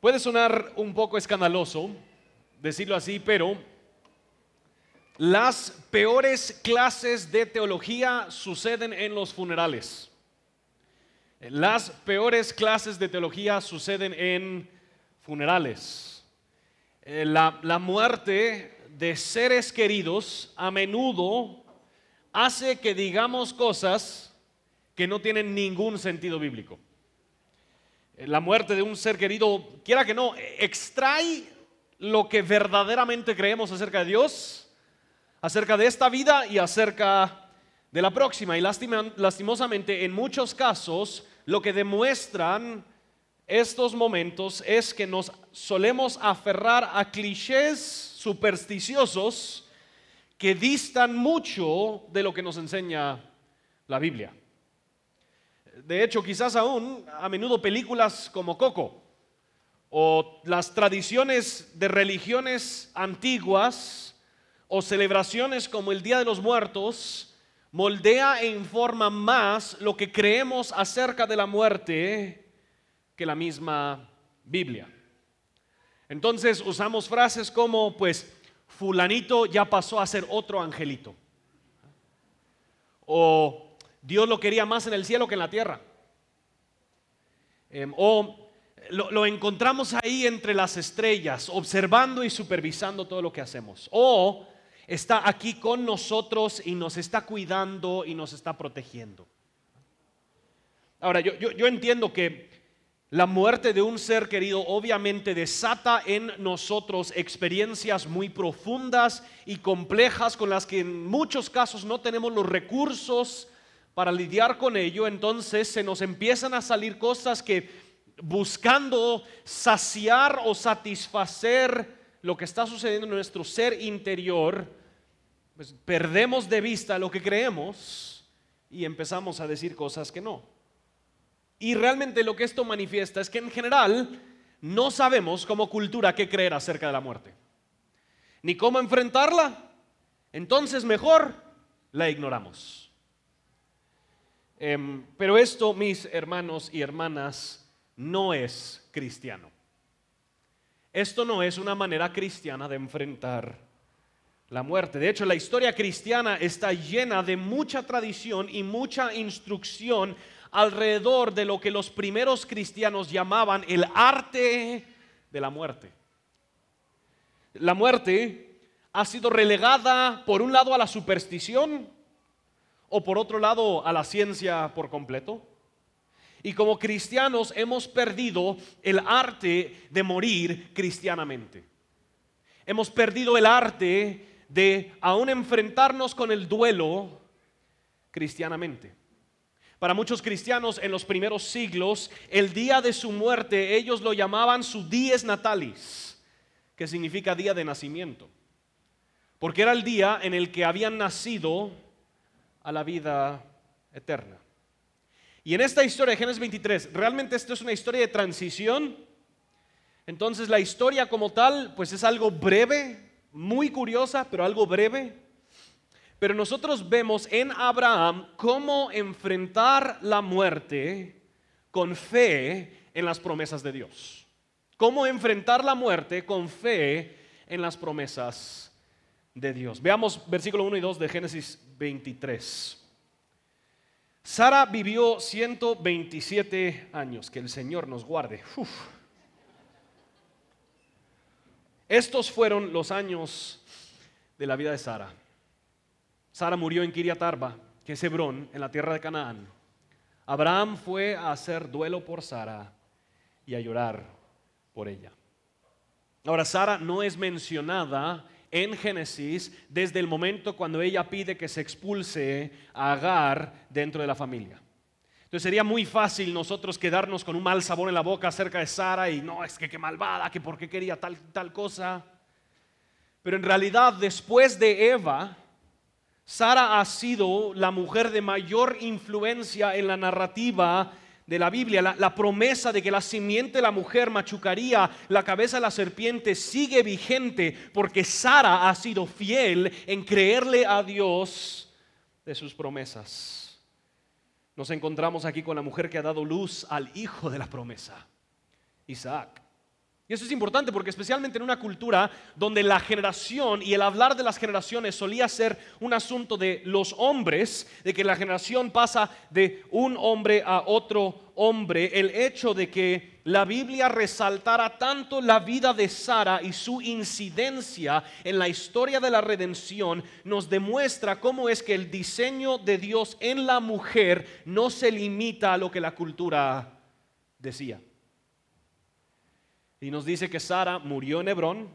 Puede sonar un poco escandaloso decirlo así, pero las peores clases de teología suceden en los funerales. Las peores clases de teología suceden en funerales. Eh, la, la muerte de seres queridos a menudo hace que digamos cosas que no tienen ningún sentido bíblico. Eh, la muerte de un ser querido, quiera que no, extrae lo que verdaderamente creemos acerca de Dios, acerca de esta vida y acerca de la próxima. Y lastimosamente, en muchos casos, lo que demuestran estos momentos es que nos solemos aferrar a clichés supersticiosos que distan mucho de lo que nos enseña la Biblia. De hecho, quizás aún a menudo películas como Coco o las tradiciones de religiones antiguas o celebraciones como el Día de los Muertos moldea e informa más lo que creemos acerca de la muerte que la misma Biblia. Entonces usamos frases como, pues, fulanito ya pasó a ser otro angelito. O Dios lo quería más en el cielo que en la tierra. Em, o lo, encontramos ahí entre las estrellas, observando y supervisando todo lo que hacemos. O está aquí con nosotros y nos está cuidando y nos está protegiendo. Ahora, yo entiendo que la muerte de un ser querido obviamente desata en nosotros experiencias muy profundas y complejas con las que en muchos casos no tenemos los recursos para lidiar con ello, entonces se nos empiezan a salir cosas que buscando saciar o satisfacer lo que está sucediendo en nuestro ser interior, pues perdemos de vista lo que creemos y empezamos a decir cosas que no. Y realmente lo que esto manifiesta es que en general no sabemos como cultura qué creer acerca de la muerte, ni cómo enfrentarla. Entonces mejor la ignoramos. Em, pero esto, mis hermanos y hermanas, no es cristiano. Esto no es una manera cristiana de enfrentar la muerte. De hecho, la historia cristiana está llena de mucha tradición y mucha instrucción alrededor de lo que los primeros cristianos llamaban el arte de la muerte. La muerte ha sido relegada por un lado a la superstición o por otro lado a la ciencia por completo. Y como cristianos hemos perdido el arte de morir cristianamente. Hemos perdido el arte de aún enfrentarnos con el duelo cristianamente. Para muchos cristianos en los primeros siglos, el día de su muerte ellos lo llamaban su dies natalis, que significa día de nacimiento. Porque era el día en el que habían nacido a la vida eterna. Y en esta historia de Génesis 23, realmente esto es una historia de transición. Entonces la historia como tal, pues es algo breve, muy curiosa, pero algo breve. Pero nosotros vemos en Abraham cómo enfrentar la muerte con fe en las promesas de Dios. Cómo enfrentar la muerte con fe en las promesas de Dios. Veamos versículo 1 y 2 de Génesis 23. Sara vivió 127 años, que el Señor nos guarde. Estos fueron los años de la vida de Sara. Sara murió en Kiriat Arba, que es Hebrón, en la tierra de Canaán. Abraham fue a hacer duelo por Sara y a llorar por ella. Ahora, Sara no es mencionada en Génesis desde el momento cuando ella pide que se expulse a Agar dentro de la familia. Entonces sería muy fácil nosotros quedarnos con un mal sabor en la boca acerca de Sara y no, es que qué malvada, que por qué quería tal, tal cosa. Pero en realidad después de Eva, Sara ha sido la mujer de mayor influencia en la narrativa de la Biblia, la, promesa de que la simiente de la mujer machucaría la cabeza de la serpiente sigue vigente porque Sara ha sido fiel en creerle a Dios de sus promesas. Nos encontramos aquí con la mujer que ha dado luz al hijo de la promesa, Isaac. Y eso es importante porque especialmente en una cultura donde la generación y el hablar de las generaciones solía ser un asunto de los hombres, de que la generación pasa de un hombre a otro hombre, el hecho de que la Biblia resaltara tanto la vida de Sara y su incidencia en la historia de la redención nos demuestra cómo es que el diseño de Dios en la mujer no se limita a lo que la cultura decía. Y nos dice que Sara murió en Hebrón,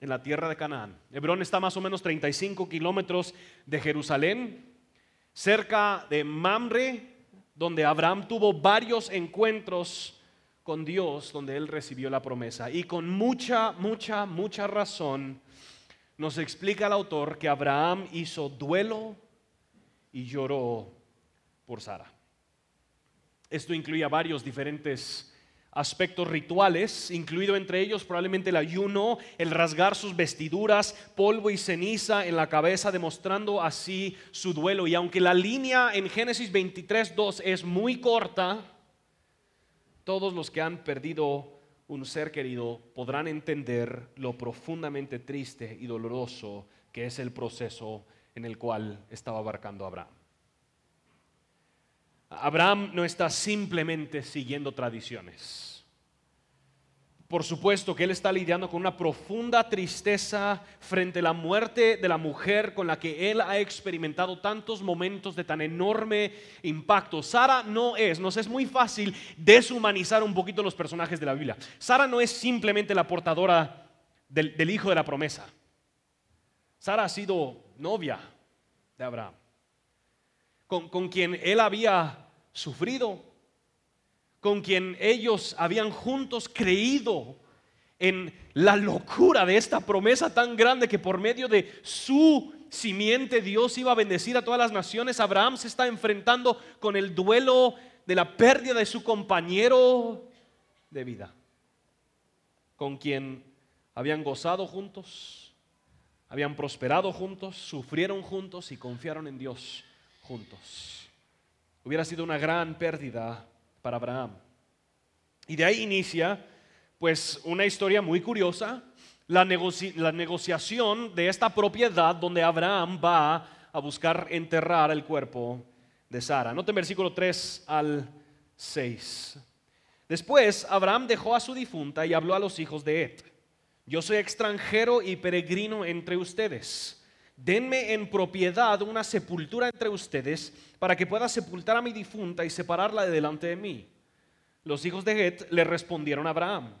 en la tierra de Canaán. Hebrón está más o menos 35 kilómetros de Jerusalén, cerca de Mamre, donde Abraham tuvo varios encuentros con Dios, donde él recibió la promesa. Y con mucha, mucha, mucha razón nos explica el autor que Abraham hizo duelo y lloró por Sara. Esto incluía varios diferentes aspectos rituales, incluido entre ellos probablemente el ayuno, el rasgar sus vestiduras, polvo y ceniza en la cabeza, demostrando así su duelo. Y aunque la línea en Génesis 23.2 es muy corta, todos los que han perdido un ser querido podrán entender lo profundamente triste y doloroso que es el proceso en el cual estaba abarcando Abraham. Abraham no está simplemente siguiendo tradiciones. Por supuesto que él está lidiando con una profunda tristeza frente a la muerte de la mujer con la que él ha experimentado tantos momentos de tan enorme impacto. Sara no es, nos es muy fácil deshumanizar un poquito los personajes de la Biblia. Sara no es simplemente la portadora del, hijo de la promesa. Sara ha sido novia de Abraham, con quien él había sufrido, con quien ellos habían juntos creído en la locura de esta promesa tan grande que por medio de su simiente Dios iba a bendecir a todas las naciones. Abraham se está enfrentando con el duelo de la pérdida de su compañero de vida, con quien habían gozado juntos, habían prosperado juntos, sufrieron juntos y confiaron en Dios juntos. Hubiera sido una gran pérdida para Abraham. Y de ahí inicia pues una historia muy curiosa, la, negociación de esta propiedad donde Abraham va a buscar enterrar el cuerpo de Sara. Noten versículo 3 al 6. Después Abraham dejó a su difunta y habló a los hijos de Ed. Yo soy extranjero y peregrino entre ustedes denme en propiedad una sepultura entre ustedes para que pueda sepultar a mi difunta y separarla de delante de mí. Los hijos de Het le respondieron a Abraham,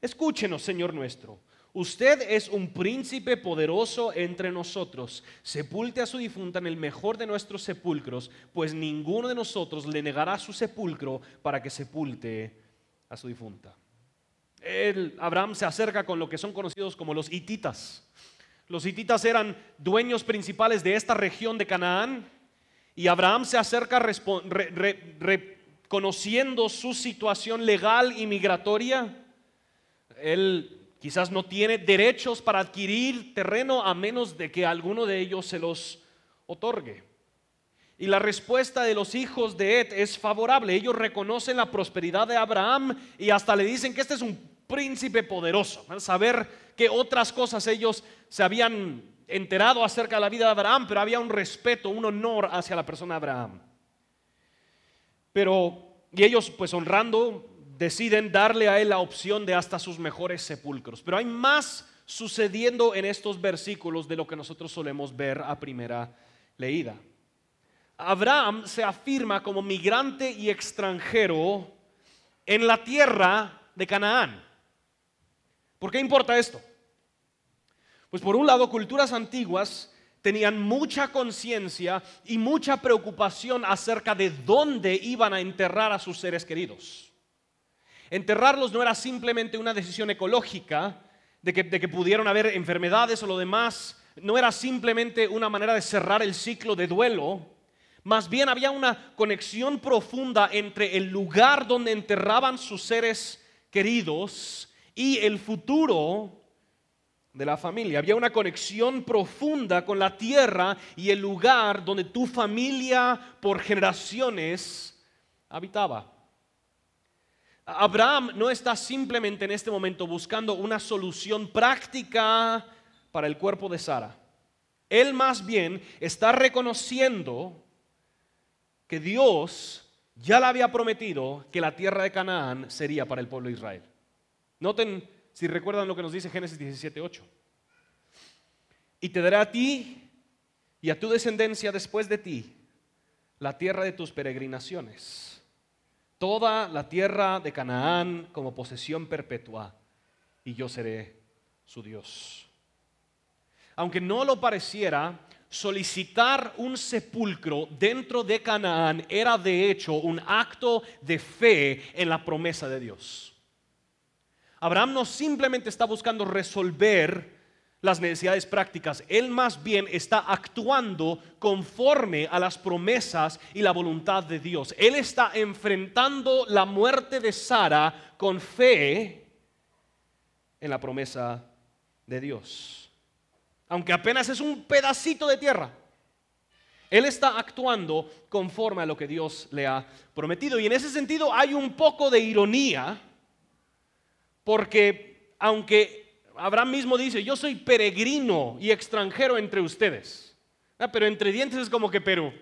escúchenos, Señor nuestro. Usted es un príncipe poderoso entre nosotros. Sepulte a su difunta en el mejor de nuestros sepulcros, pues ninguno de nosotros le negará su sepulcro para que sepulte a su difunta. Abraham se acerca con lo que son conocidos como los hititas. Los hititas eran dueños principales de esta región de Canaán y Abraham se acerca reconociendo su situación legal y migratoria. Él quizás no tiene derechos para adquirir terreno a menos de que alguno de ellos se los otorgue. Y la respuesta de los hijos de Ed es favorable. Ellos reconocen la prosperidad de Abraham y hasta le dicen que este es un príncipe poderoso. Saber que otras cosas ellos se habían enterado acerca de la vida de Abraham, pero había un respeto, un honor hacia la persona de Abraham. Pero, y ellos pues honrando, deciden darle a él la opción de hasta sus mejores sepulcros. Pero hay más sucediendo en estos versículos de lo que nosotros solemos ver a primera leída. Abraham se afirma como migrante y extranjero en la tierra de Canaán. ¿Por qué importa esto? Pues por un lado, culturas antiguas tenían mucha conciencia y mucha preocupación acerca de dónde iban a enterrar a sus seres queridos. Enterrarlos no era simplemente una decisión ecológica de que, de pudieron haber enfermedades o lo demás, no era simplemente una manera de cerrar el ciclo de duelo, más bien había una conexión profunda entre el lugar donde enterraban sus seres queridos y el futuro de la familia. Había una conexión profunda con la tierra y el lugar donde tu familia por generaciones habitaba. Abraham no está simplemente en este momento buscando una solución práctica para el cuerpo de Sara. Él más bien está reconociendo que Dios ya le había prometido que la tierra de Canaán sería para el pueblo de Israel. Noten, si recuerdan lo que nos dice Génesis 17:8. Y te dará a ti y a tu descendencia después de ti la tierra de tus peregrinaciones, toda la tierra de Canaán como posesión perpetua, y yo seré su Dios. Aunque no lo pareciera, solicitar un sepulcro dentro de Canaán era de hecho un acto de fe en la promesa de Dios. Abraham no simplemente está buscando resolver las necesidades prácticas. Él más bien está actuando conforme a las promesas y la voluntad de Dios. Él está enfrentando la muerte de Sara con fe en la promesa de Dios. Aunque apenas es un pedacito de tierra. Él está actuando conforme a lo que Dios le ha prometido. Y en ese sentido hay un poco de ironía, porque aunque Abraham mismo dice, yo soy peregrino y extranjero entre ustedes. Pero entre dientes es como que, pero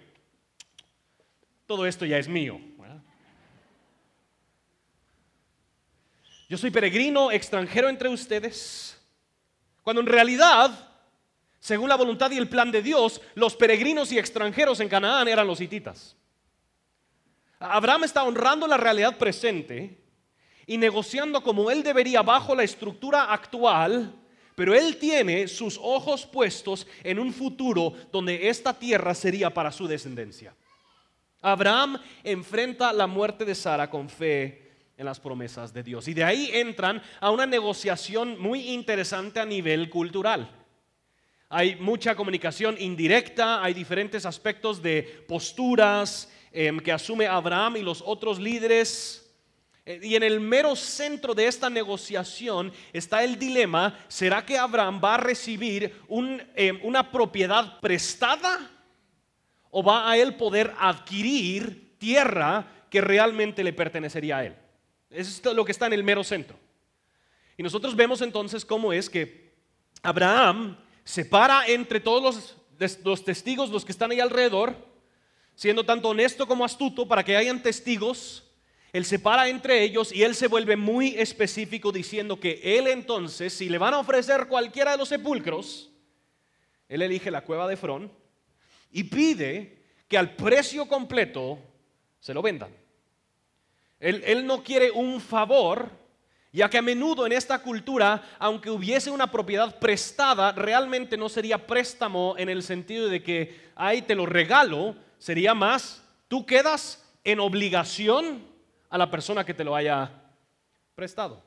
todo esto ya es mío. Yo soy peregrino, extranjero entre ustedes. Cuando en realidad, según la voluntad y el plan de Dios, los peregrinos y extranjeros en Canaán eran los hititas. Abraham está honrando la realidad presente y negociando como él debería bajo la estructura actual, pero él tiene sus ojos puestos en un futuro donde esta tierra sería para su descendencia. Abraham enfrenta la muerte de Sara con fe en las promesas de Dios. Y de ahí entran a una negociación muy interesante a nivel cultural. Hay mucha comunicación indirecta, hay diferentes aspectos de posturas em, que asume Abraham y los otros líderes y en el mero centro de esta negociación está el dilema, ¿será que Abraham va a recibir eh, una propiedad prestada o va a él poder adquirir tierra que realmente le pertenecería a él? Eso es lo que está en el mero centro. Y nosotros vemos entonces cómo es que Abraham separa entre todos los, los testigos, los que están ahí alrededor, siendo tanto honesto como astuto para que hayan testigos él se para entre ellos y él se vuelve muy específico diciendo que él entonces, si le van a ofrecer cualquiera de los sepulcros, él elige la cueva de Frón y pide que al precio completo se lo vendan. Él, él no quiere un favor, ya que a menudo en esta cultura, aunque hubiese una propiedad prestada, realmente no sería préstamo en el sentido de que, ahí te lo regalo, sería más, tú quedas en obligación a la persona que te lo haya prestado.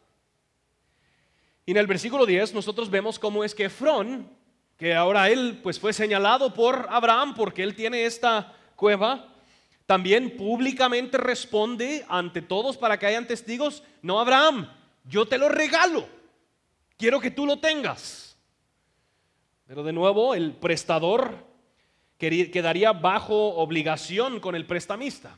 Y en el versículo 10 nosotros vemos cómo es que Efrón, que ahora él pues fue señalado por Abraham porque él tiene esta cueva, también públicamente responde ante todos para que hayan testigos, no Abraham, yo te lo regalo, quiero que tú lo tengas. Pero de nuevo el prestador quedaría bajo obligación con el prestamista.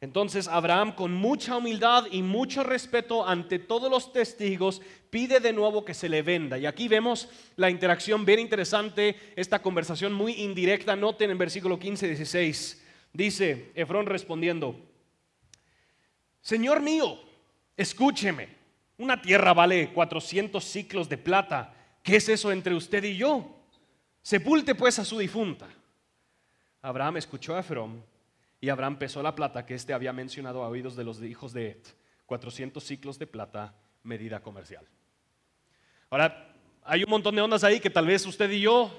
Entonces Abraham con mucha humildad y mucho respeto ante todos los testigos pide de nuevo que se le venda. Y aquí vemos la interacción bien interesante, esta conversación muy indirecta. Noten en versículo 15, 16. Dice Efrón respondiendo, Señor mío, escúcheme, una tierra vale 400 ciclos de plata. ¿Qué es eso entre usted y yo? Sepulte pues a su difunta. Abraham escuchó a Efrón y Abraham pesó la plata que éste había mencionado a oídos de los hijos de Et, 400 ciclos de plata, medida comercial. Ahora, hay un montón de ondas ahí que tal vez usted y yo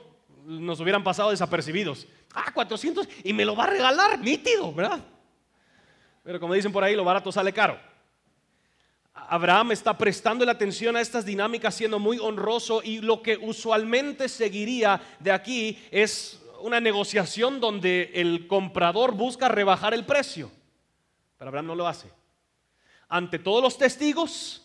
nos hubieran pasado desapercibidos. Ah, 400 y me lo va a regalar, nítido, ¿verdad? Pero como dicen por ahí, lo barato sale caro. Abraham está prestando la atención a estas dinámicas, siendo muy honroso y lo que usualmente seguiría de aquí es una negociación donde el comprador busca rebajar el precio. Pero Abraham no lo hace. Ante todos los testigos,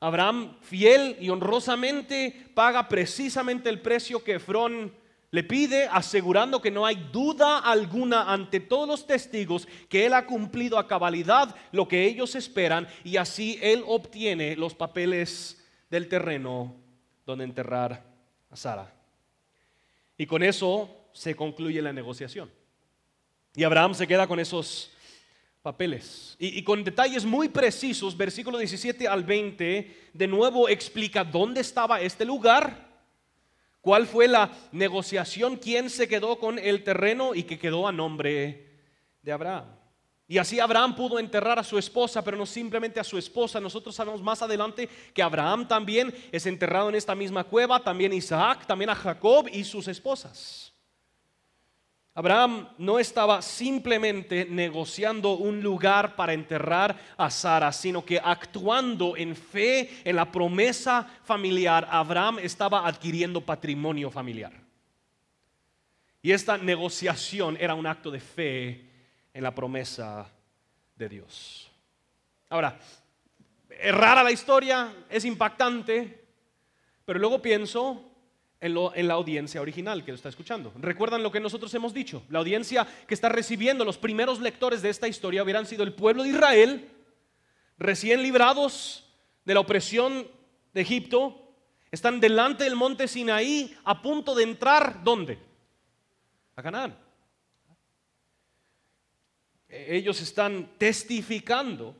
Abraham fiel y honrosamente paga precisamente el precio que Efrón le pide asegurando que no hay duda alguna ante todos los testigos que él ha cumplido a cabalidad lo que ellos esperan y así él obtiene los papeles del terreno donde enterrar a Sara. Y con eso se concluye la negociación. Y Abraham se queda con esos papeles. Y, con detalles muy precisos, versículo 17 al 20, de nuevo explica dónde estaba este lugar ¿Cuál fue la negociación? ¿Quién se quedó con el terreno y que quedó a nombre de Abraham? Y así Abraham pudo enterrar a su esposa, pero no simplemente a su esposa. Nosotros sabemos más adelante que Abraham también es enterrado en esta misma cueva, también Isaac, también a Jacob y sus esposas. Abraham no estaba simplemente negociando un lugar para enterrar a Sara, sino que actuando en fe en la promesa familiar, Abraham estaba adquiriendo patrimonio familiar. Y esta negociación era un acto de fe en la promesa de Dios. Ahora, es rara la historia, es impactante, pero luego pienso, en, la audiencia original que lo está escuchando. ¿Recuerdan lo que nosotros hemos dicho? La audiencia que está recibiendo los primeros lectores de esta historia hubieran sido el pueblo de Israel, recién librados de la opresión de Egipto, están delante del monte Sinaí a punto de entrar, ¿dónde? A Canaán. Ellos están testificando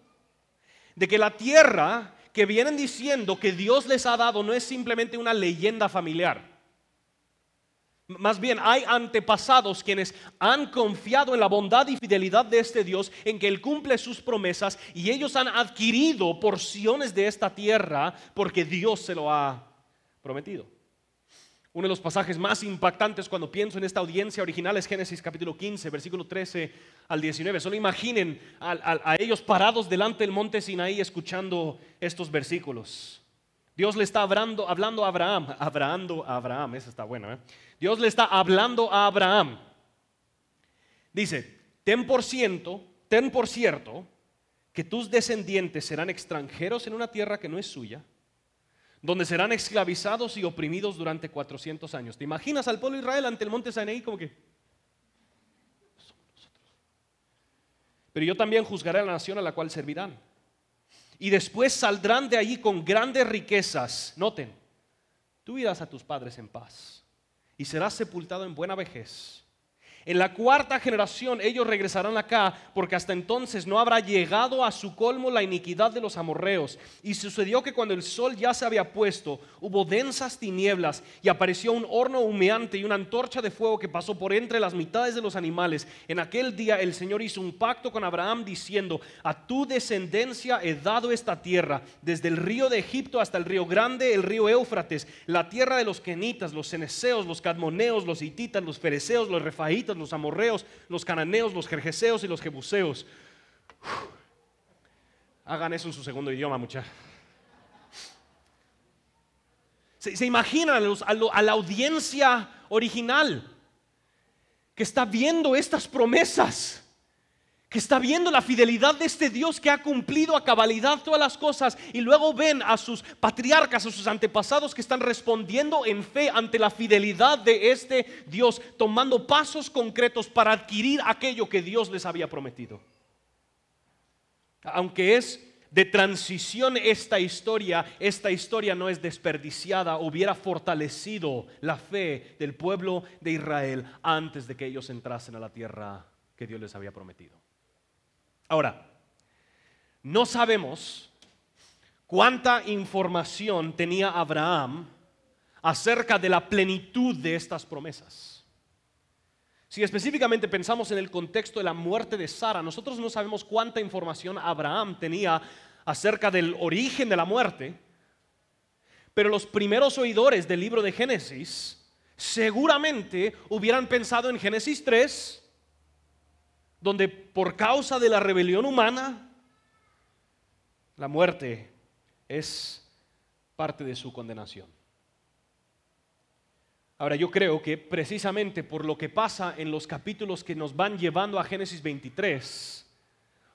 de que la tierra que vienen diciendo que Dios les ha dado no es simplemente una leyenda familiar. Más bien hay antepasados quienes han confiado en la bondad y fidelidad de este Dios, en que Él cumple sus promesas y ellos han adquirido porciones de esta tierra porque Dios se lo ha prometido. Uno de los pasajes más impactantes cuando pienso en esta audiencia original es Génesis capítulo 15, versículo 13 al 19. Solo imaginen a, ellos parados delante del monte Sinaí escuchando estos versículos. Dios le está hablando, hablando a Abraham, hablando a Abraham, esa está buena. ¿eh? Dios le está hablando a Abraham. Dice, ten por ciento, ten por cierto que tus descendientes serán extranjeros en una tierra que no es suya donde serán esclavizados y oprimidos durante 400 años. ¿Te imaginas al pueblo de Israel ante el monte Sinaí como que... Pero yo también juzgaré a la nación a la cual servirán. Y después saldrán de allí con grandes riquezas. Noten, tú irás a tus padres en paz y serás sepultado en buena vejez en la cuarta generación ellos regresarán acá porque hasta entonces no habrá llegado a su colmo la iniquidad de los amorreos. Y sucedió que cuando el sol ya se había puesto, hubo densas tinieblas y apareció un horno humeante y una antorcha de fuego que pasó por entre las mitades de los animales. En aquel día el Señor hizo un pacto con Abraham diciendo, a tu descendencia he dado esta tierra, desde el río de Egipto hasta el río grande, el río Éufrates, la tierra de los kenitas, los ceneseos, los cadmoneos, los hititas, los fereceos, los refaitas, los amorreos, los cananeos, los jerjeseos y los jebuseos. Hagan eso en su segundo idioma, muchachos. ¿Se, imaginan a la audiencia original que está viendo estas promesas? Que está viendo la fidelidad de este Dios que ha cumplido a cabalidad todas las cosas y luego ven a sus patriarcas, a sus antepasados que están respondiendo en fe ante la fidelidad de este Dios, tomando pasos concretos para adquirir aquello que Dios les había prometido. Aunque es de transición esta historia, esta historia no es desperdiciada, hubiera fortalecido la fe del pueblo de Israel antes de que ellos entrasen a la tierra que Dios les había prometido. Ahora, no sabemos cuánta información tenía Abraham acerca de la plenitud de estas promesas. Si específicamente pensamos en el contexto de la muerte de Sara, nosotros no sabemos cuánta información Abraham tenía acerca del origen de la muerte, pero los primeros oidores del libro de Génesis seguramente hubieran pensado en Génesis 3, donde por causa de la rebelión humana, la muerte es parte de su condenación. Ahora yo creo que precisamente por lo que pasa en los capítulos que nos van llevando a Génesis 23,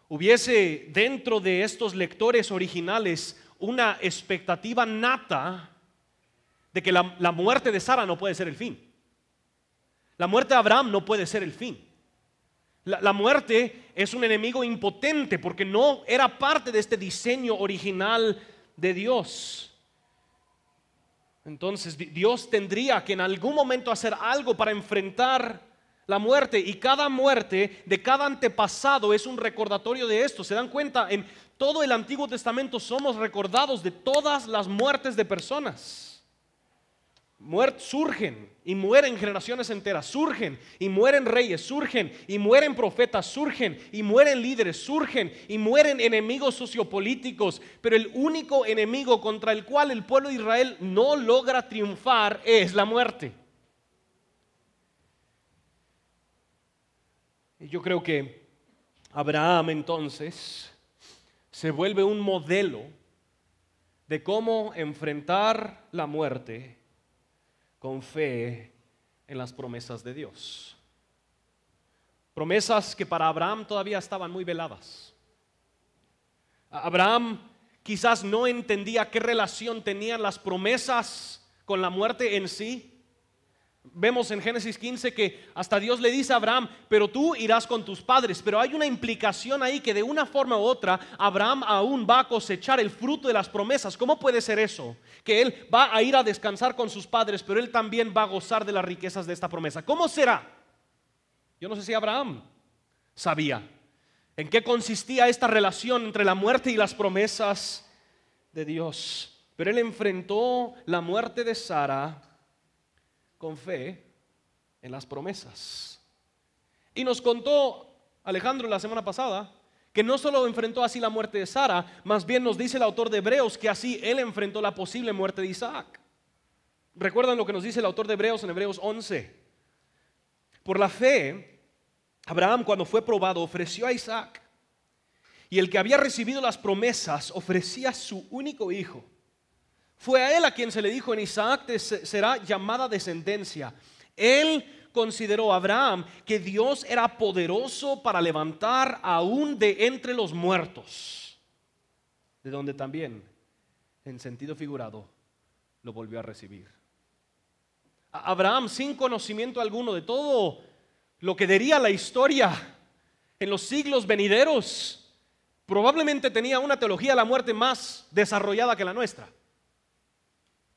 hubiese dentro de estos lectores originales una expectativa nata de que la, muerte de Sara no puede ser el fin. La muerte de Abraham no puede ser el fin. La, muerte es un enemigo impotente porque no era parte de este diseño original de Dios. Entonces Dios tendría que en algún momento hacer algo para enfrentar la muerte y cada muerte de cada antepasado es un recordatorio de esto. ¿Se dan cuenta? En todo el Antiguo Testamento somos recordados de todas las muertes de personas surgen y mueren generaciones enteras, surgen y mueren reyes, surgen y mueren profetas, surgen y mueren líderes, surgen y mueren enemigos sociopolíticos, pero el único enemigo contra el cual el pueblo de Israel no logra triunfar es la muerte. Y yo creo que Abraham entonces se vuelve un modelo de cómo enfrentar la muerte con fe en las promesas de Dios. Promesas que para Abraham todavía estaban muy veladas. Abraham quizás no entendía qué relación tenían las promesas con la muerte en sí, Vemos en Génesis 15 que hasta Dios le dice a Abraham, pero tú irás con tus padres. Pero hay una implicación ahí que de una forma u otra Abraham aún va a cosechar el fruto de las promesas. ¿Cómo puede ser eso? Que él va a ir a descansar con sus padres, pero él también va a gozar de las riquezas de esta promesa. ¿Cómo será? Yo no sé si Abraham sabía en qué consistía esta relación entre la muerte y las promesas de Dios. Pero él enfrentó la muerte de Sara con fe en las promesas. Y nos contó Alejandro la semana pasada que no solo enfrentó así la muerte de Sara, más bien nos dice el autor de Hebreos que así él enfrentó la posible muerte de Isaac. ¿Recuerdan lo que nos dice el autor de Hebreos en Hebreos 11? Por la fe, Abraham cuando fue probado ofreció a Isaac. Y el que había recibido las promesas ofrecía su único hijo fue a él a quien se le dijo en Isaac será llamada descendencia. Él consideró a Abraham que Dios era poderoso para levantar aún de entre los muertos, de donde también, en sentido figurado, lo volvió a recibir. Abraham, sin conocimiento alguno de todo lo que diría la historia en los siglos venideros, probablemente tenía una teología de la muerte más desarrollada que la nuestra.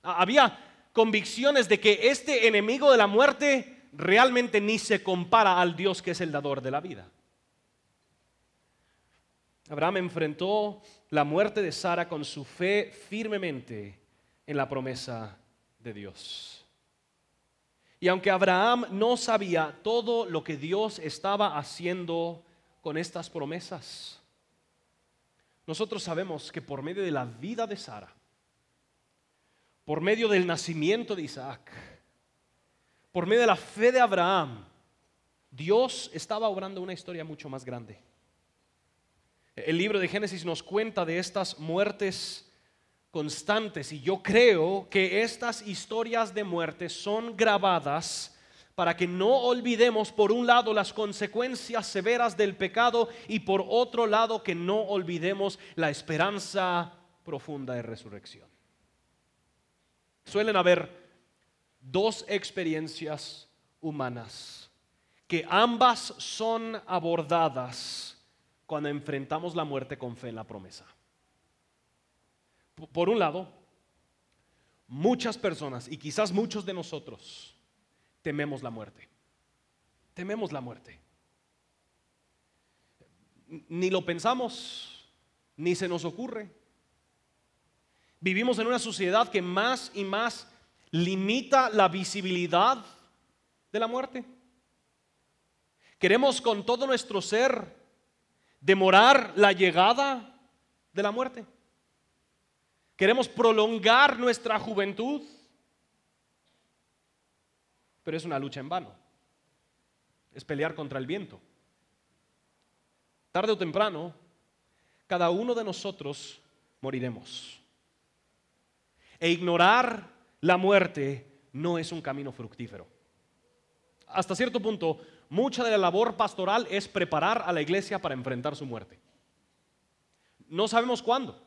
Había convicciones de que este enemigo de la muerte realmente ni se compara al Dios que es el dador de la vida. Abraham enfrentó la muerte de Sara con su fe firmemente en la promesa de Dios. Y aunque Abraham no sabía todo lo que Dios estaba haciendo con estas promesas, nosotros sabemos que por medio de la vida de Sara, por medio del nacimiento de Isaac, por medio de la fe de Abraham, Dios estaba obrando una historia mucho más grande. El libro de Génesis nos cuenta de estas muertes constantes y yo creo que estas historias de muerte son grabadas para que no olvidemos por un lado las consecuencias severas del pecado y por otro lado que no olvidemos la esperanza profunda de resurrección. Suelen haber dos experiencias humanas que ambas son abordadas cuando enfrentamos la muerte con fe en la promesa. Por un lado, muchas personas y quizás muchos de nosotros tememos la muerte. Tememos la muerte. Ni lo pensamos, ni se nos ocurre. Vivimos en una sociedad que más y más limita la visibilidad de la muerte. Queremos con todo nuestro ser demorar la llegada de la muerte. Queremos prolongar nuestra juventud. Pero es una lucha en vano. Es pelear contra el viento. Tarde o temprano, cada uno de nosotros moriremos. E ignorar la muerte no es un camino fructífero. Hasta cierto punto, mucha de la labor pastoral es preparar a la iglesia para enfrentar su muerte. No sabemos cuándo.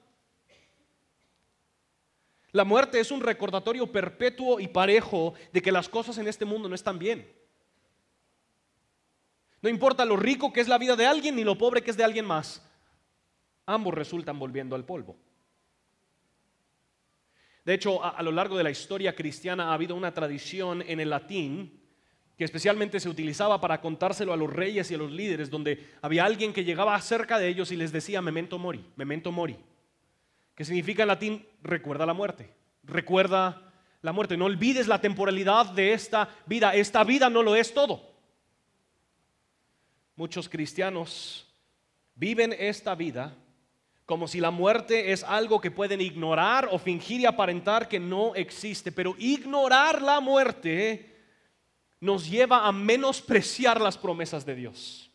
La muerte es un recordatorio perpetuo y parejo de que las cosas en este mundo no están bien. No importa lo rico que es la vida de alguien ni lo pobre que es de alguien más. Ambos resultan volviendo al polvo. De hecho, a, lo largo de la historia cristiana ha habido una tradición en el latín que especialmente se utilizaba para contárselo a los reyes y a los líderes, donde había alguien que llegaba cerca de ellos y les decía memento mori, memento mori, que significa en latín recuerda la muerte, recuerda la muerte, no olvides la temporalidad de esta vida, esta vida no lo es todo. Muchos cristianos viven esta vida como si la muerte es algo que pueden ignorar o fingir y aparentar que no existe. Pero ignorar la muerte nos lleva a menospreciar las promesas de Dios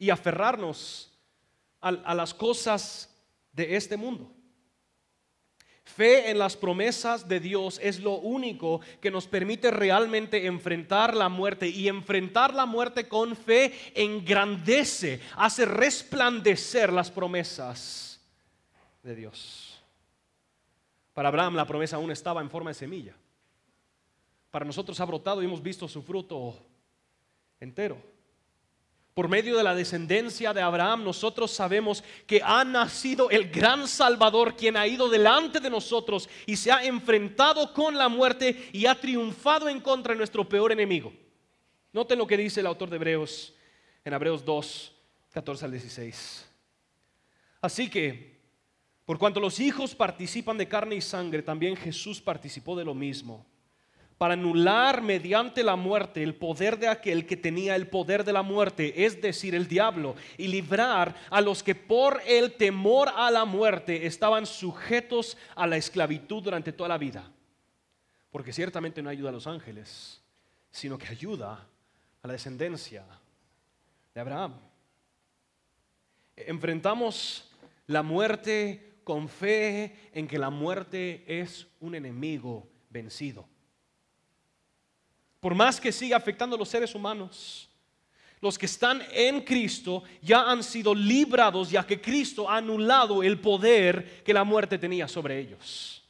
y aferrarnos a, las cosas de este mundo. Fe en las promesas de Dios es lo único que nos permite realmente enfrentar la muerte y enfrentar la muerte con fe engrandece, hace resplandecer las promesas de Dios. Para Abraham la promesa aún estaba en forma de semilla. Para nosotros ha brotado y hemos visto su fruto entero. Por medio de la descendencia de Abraham, nosotros sabemos que ha nacido el gran Salvador, quien ha ido delante de nosotros y se ha enfrentado con la muerte y ha triunfado en contra de nuestro peor enemigo. Noten lo que dice el autor de Hebreos en Hebreos 2, 14 al 16. Así que, por cuanto los hijos participan de carne y sangre, también Jesús participó de lo mismo para anular mediante la muerte el poder de aquel que tenía el poder de la muerte, es decir, el diablo, y librar a los que por el temor a la muerte estaban sujetos a la esclavitud durante toda la vida. Porque ciertamente no ayuda a los ángeles, sino que ayuda a la descendencia de Abraham. Enfrentamos la muerte con fe en que la muerte es un enemigo vencido por más que siga afectando a los seres humanos, los que están en Cristo ya han sido librados ya que Cristo ha anulado el poder que la muerte tenía sobre ellos.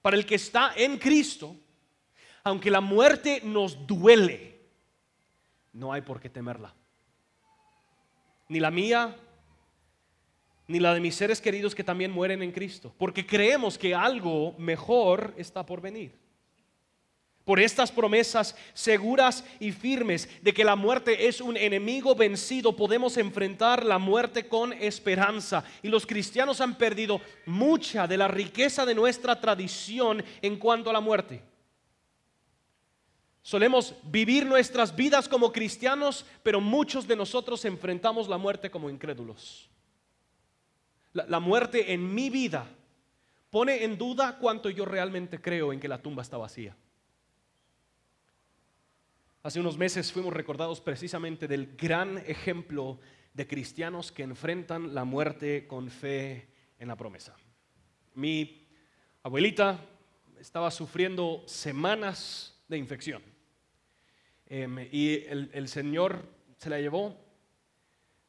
Para el que está en Cristo, aunque la muerte nos duele, no hay por qué temerla. Ni la mía, ni la de mis seres queridos que también mueren en Cristo, porque creemos que algo mejor está por venir por estas promesas seguras y firmes de que la muerte es un enemigo vencido, podemos enfrentar la muerte con esperanza. Y los cristianos han perdido mucha de la riqueza de nuestra tradición en cuanto a la muerte. Solemos vivir nuestras vidas como cristianos, pero muchos de nosotros enfrentamos la muerte como incrédulos. La, muerte en mi vida pone en duda cuánto yo realmente creo en que la tumba está vacía. Hace unos meses fuimos recordados precisamente del gran ejemplo de cristianos que enfrentan la muerte con fe en la promesa. Mi abuelita estaba sufriendo semanas de infección em, y el, Señor se la llevó,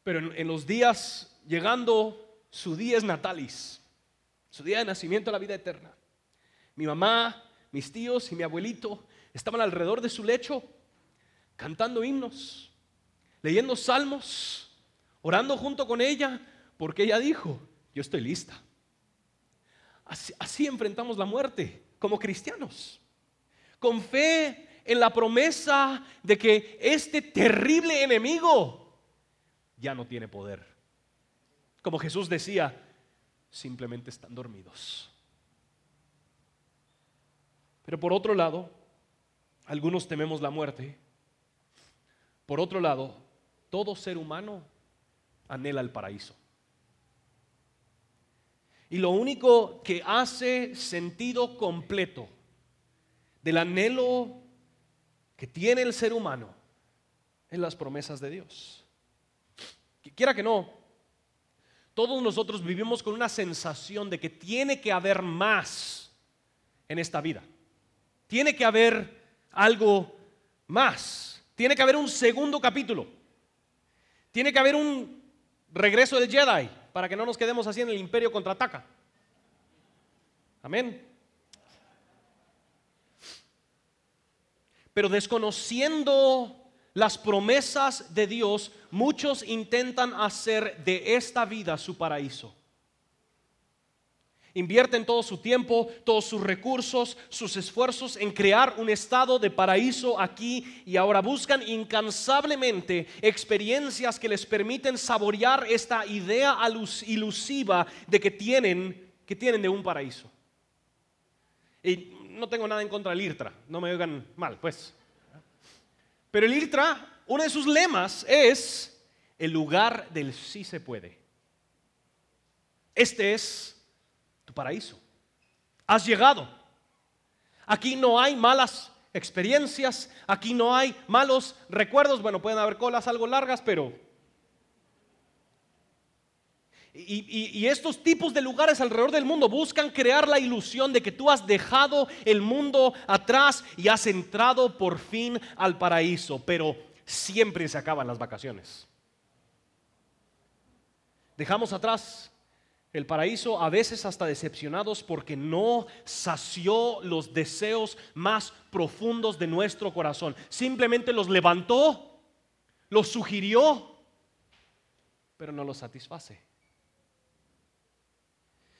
pero en, en los días llegando su día es natalis, su día de nacimiento a la vida eterna. Mi mamá, mis tíos y mi abuelito estaban alrededor de su lecho cantando himnos, leyendo salmos, orando junto con ella, porque ella dijo, yo estoy lista. Así, enfrentamos la muerte como cristianos, con fe en la promesa de que este terrible enemigo ya no tiene poder. Como Jesús decía, simplemente están dormidos. Pero por otro lado, algunos tememos la muerte por otro lado, todo ser humano anhela el paraíso. Y lo único que hace sentido completo del anhelo que tiene el ser humano es las promesas de Dios. Quiera que no, todos nosotros vivimos con una sensación de que tiene que haber más en esta vida. Tiene que haber algo más. Tiene que haber un segundo capítulo. Tiene que haber un regreso del Jedi para que no nos quedemos así en el imperio contraataca. Amén. Pero desconociendo las promesas de Dios, muchos intentan hacer de esta vida su paraíso. Invierten todo su tiempo, todos sus recursos, sus esfuerzos en crear un estado de paraíso aquí y ahora buscan incansablemente experiencias que les permiten saborear esta idea ilusiva de que tienen, que tienen de un paraíso. Y no tengo nada en contra del IRTRA, no me oigan mal, pues. Pero el IRTRA, uno de sus lemas es el lugar del sí se puede. Este es paraíso. Has llegado. Aquí no hay malas experiencias, aquí no hay malos recuerdos. Bueno, pueden haber colas algo largas, pero... Y, estos tipos de lugares alrededor del mundo buscan crear la ilusión de que tú has dejado el mundo atrás y has entrado por fin al paraíso, pero siempre se acaban las vacaciones. Dejamos atrás el paraíso a veces hasta decepcionados porque no sació los deseos más profundos de nuestro corazón. Simplemente los levantó, los sugirió, pero no los satisface.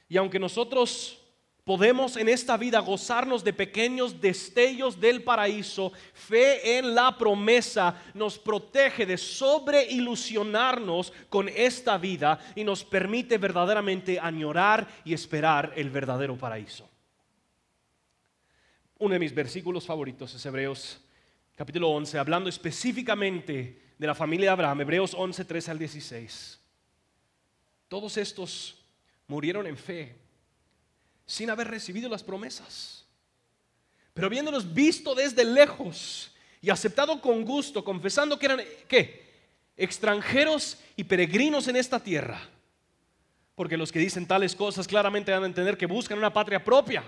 Y aunque nosotros Podemos en esta vida gozarnos de pequeños destellos del paraíso. Fe en la promesa nos protege de sobreilusionarnos con esta vida y nos permite verdaderamente añorar y esperar el verdadero paraíso. Uno de mis versículos favoritos es Hebreos capítulo 11, hablando específicamente de la familia de Abraham, Hebreos 11, 13 al 16. Todos estos murieron en fe sin haber recibido las promesas. Pero habiéndolos visto desde lejos y aceptado con gusto, confesando que eran, ¿qué? Extranjeros y peregrinos en esta tierra. Porque los que dicen tales cosas claramente van a entender que buscan una patria propia.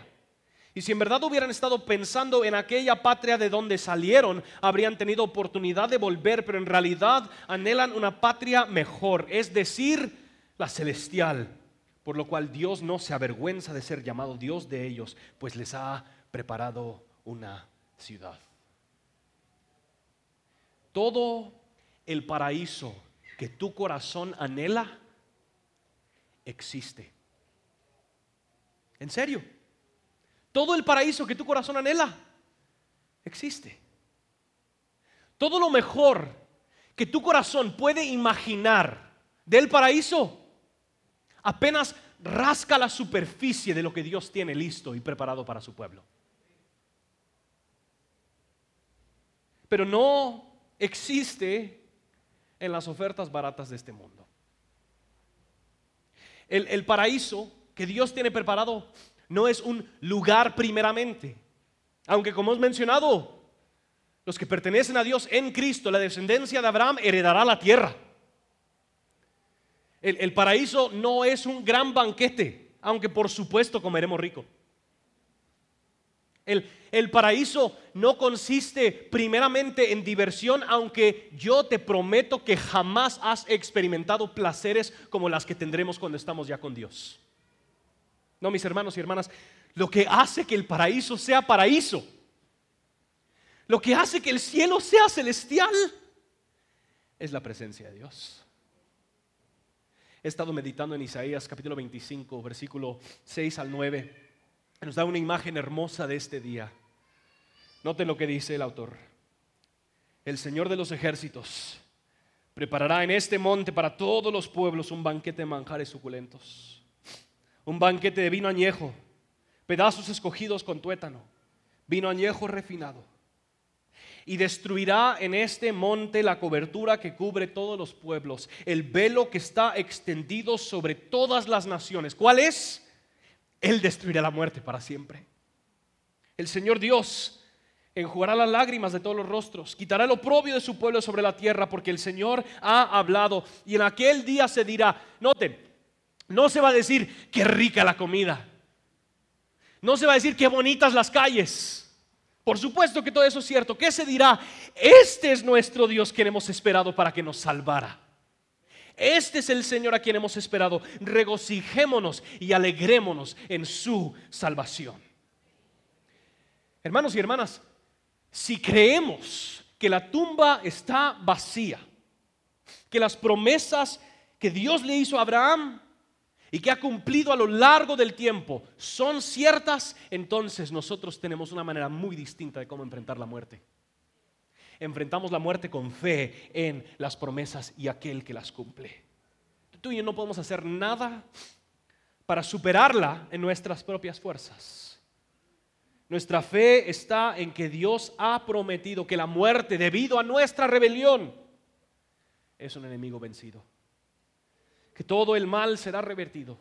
Y si en verdad hubieran estado pensando en aquella patria de donde salieron, habrían tenido oportunidad de volver, pero en realidad anhelan una patria mejor, es decir, la celestial por lo cual Dios no se avergüenza de ser llamado Dios de ellos, pues les ha preparado una ciudad. Todo el paraíso que tu corazón anhela existe. En serio, todo el paraíso que tu corazón anhela existe. Todo lo mejor que tu corazón puede imaginar del paraíso apenas rasca la superficie de lo que Dios tiene listo y preparado para su pueblo. Pero no existe en las ofertas baratas de este mundo. El, paraíso que Dios tiene preparado no es un lugar primeramente. Aunque como hemos mencionado, los que pertenecen a Dios en Cristo, la descendencia de Abraham heredará la tierra. El, paraíso no es un gran banquete, aunque por supuesto comeremos rico. El, el, paraíso no consiste primeramente en diversión, aunque yo te prometo que jamás has experimentado placeres como las que tendremos cuando estamos ya con Dios. No, mis hermanos y hermanas, lo que hace que el paraíso sea paraíso, lo que hace que el cielo sea celestial, es la presencia de Dios. He estado meditando en Isaías capítulo 25, versículo 6 al 9. Nos da una imagen hermosa de este día. Noten lo que dice el autor. El Señor de los ejércitos preparará en este monte para todos los pueblos un banquete de manjares suculentos, un banquete de vino añejo, pedazos escogidos con tuétano, vino añejo refinado y destruirá en este monte la cobertura que cubre todos los pueblos, el velo que está extendido sobre todas las naciones. ¿Cuál es? Él destruirá la muerte para siempre. El Señor Dios enjugará las lágrimas de todos los rostros, quitará el oprobio de su pueblo sobre la tierra, porque el Señor ha hablado. Y en aquel día se dirá, noten, no se va a decir qué rica la comida, no se va a decir qué bonitas las calles. Por supuesto que todo eso es cierto. ¿Qué se dirá? Este es nuestro Dios que hemos esperado para que nos salvara. Este es el Señor a quien hemos esperado. Regocijémonos y alegrémonos en su salvación. Hermanos y hermanas, si creemos que la tumba está vacía, que las promesas que Dios le hizo a Abraham y que ha cumplido a lo largo del tiempo son ciertas, entonces nosotros tenemos una manera muy distinta de cómo enfrentar la muerte. Enfrentamos la muerte con fe en las promesas y aquel que las cumple. Tú y yo no podemos hacer nada para superarla en nuestras propias fuerzas. Nuestra fe está en que Dios ha prometido que la muerte, debido a nuestra rebelión, es un enemigo vencido que todo el mal será revertido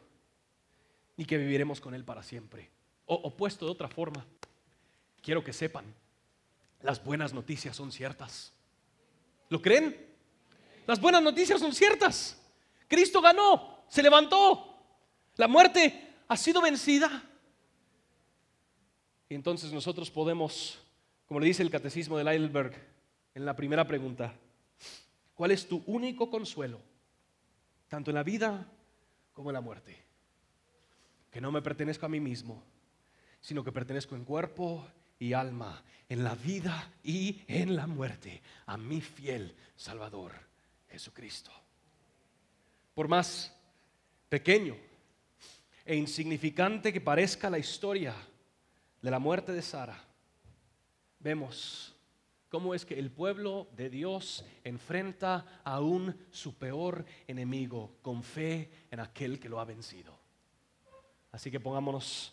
y que viviremos con Él para siempre. O, opuesto de otra forma, quiero que sepan, las buenas noticias son ciertas. ¿Lo creen? Las buenas noticias son ciertas. Cristo ganó, se levantó. La muerte ha sido vencida. Y entonces nosotros podemos, como le dice el catecismo de Heidelberg en la primera pregunta, ¿cuál es tu único consuelo? Tanto en la vida como en la muerte. Que no me pertenezco a mí mismo, sino que pertenezco en cuerpo y alma, en la vida y en la muerte, a mi fiel Salvador Jesucristo. Por más pequeño e insignificante que parezca la historia de la muerte de Sara, vemos cómo es que el pueblo de Dios enfrenta aún su peor enemigo con fe en aquel que lo ha vencido. Así que pongámonos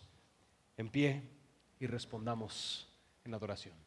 en pie y respondamos en adoración.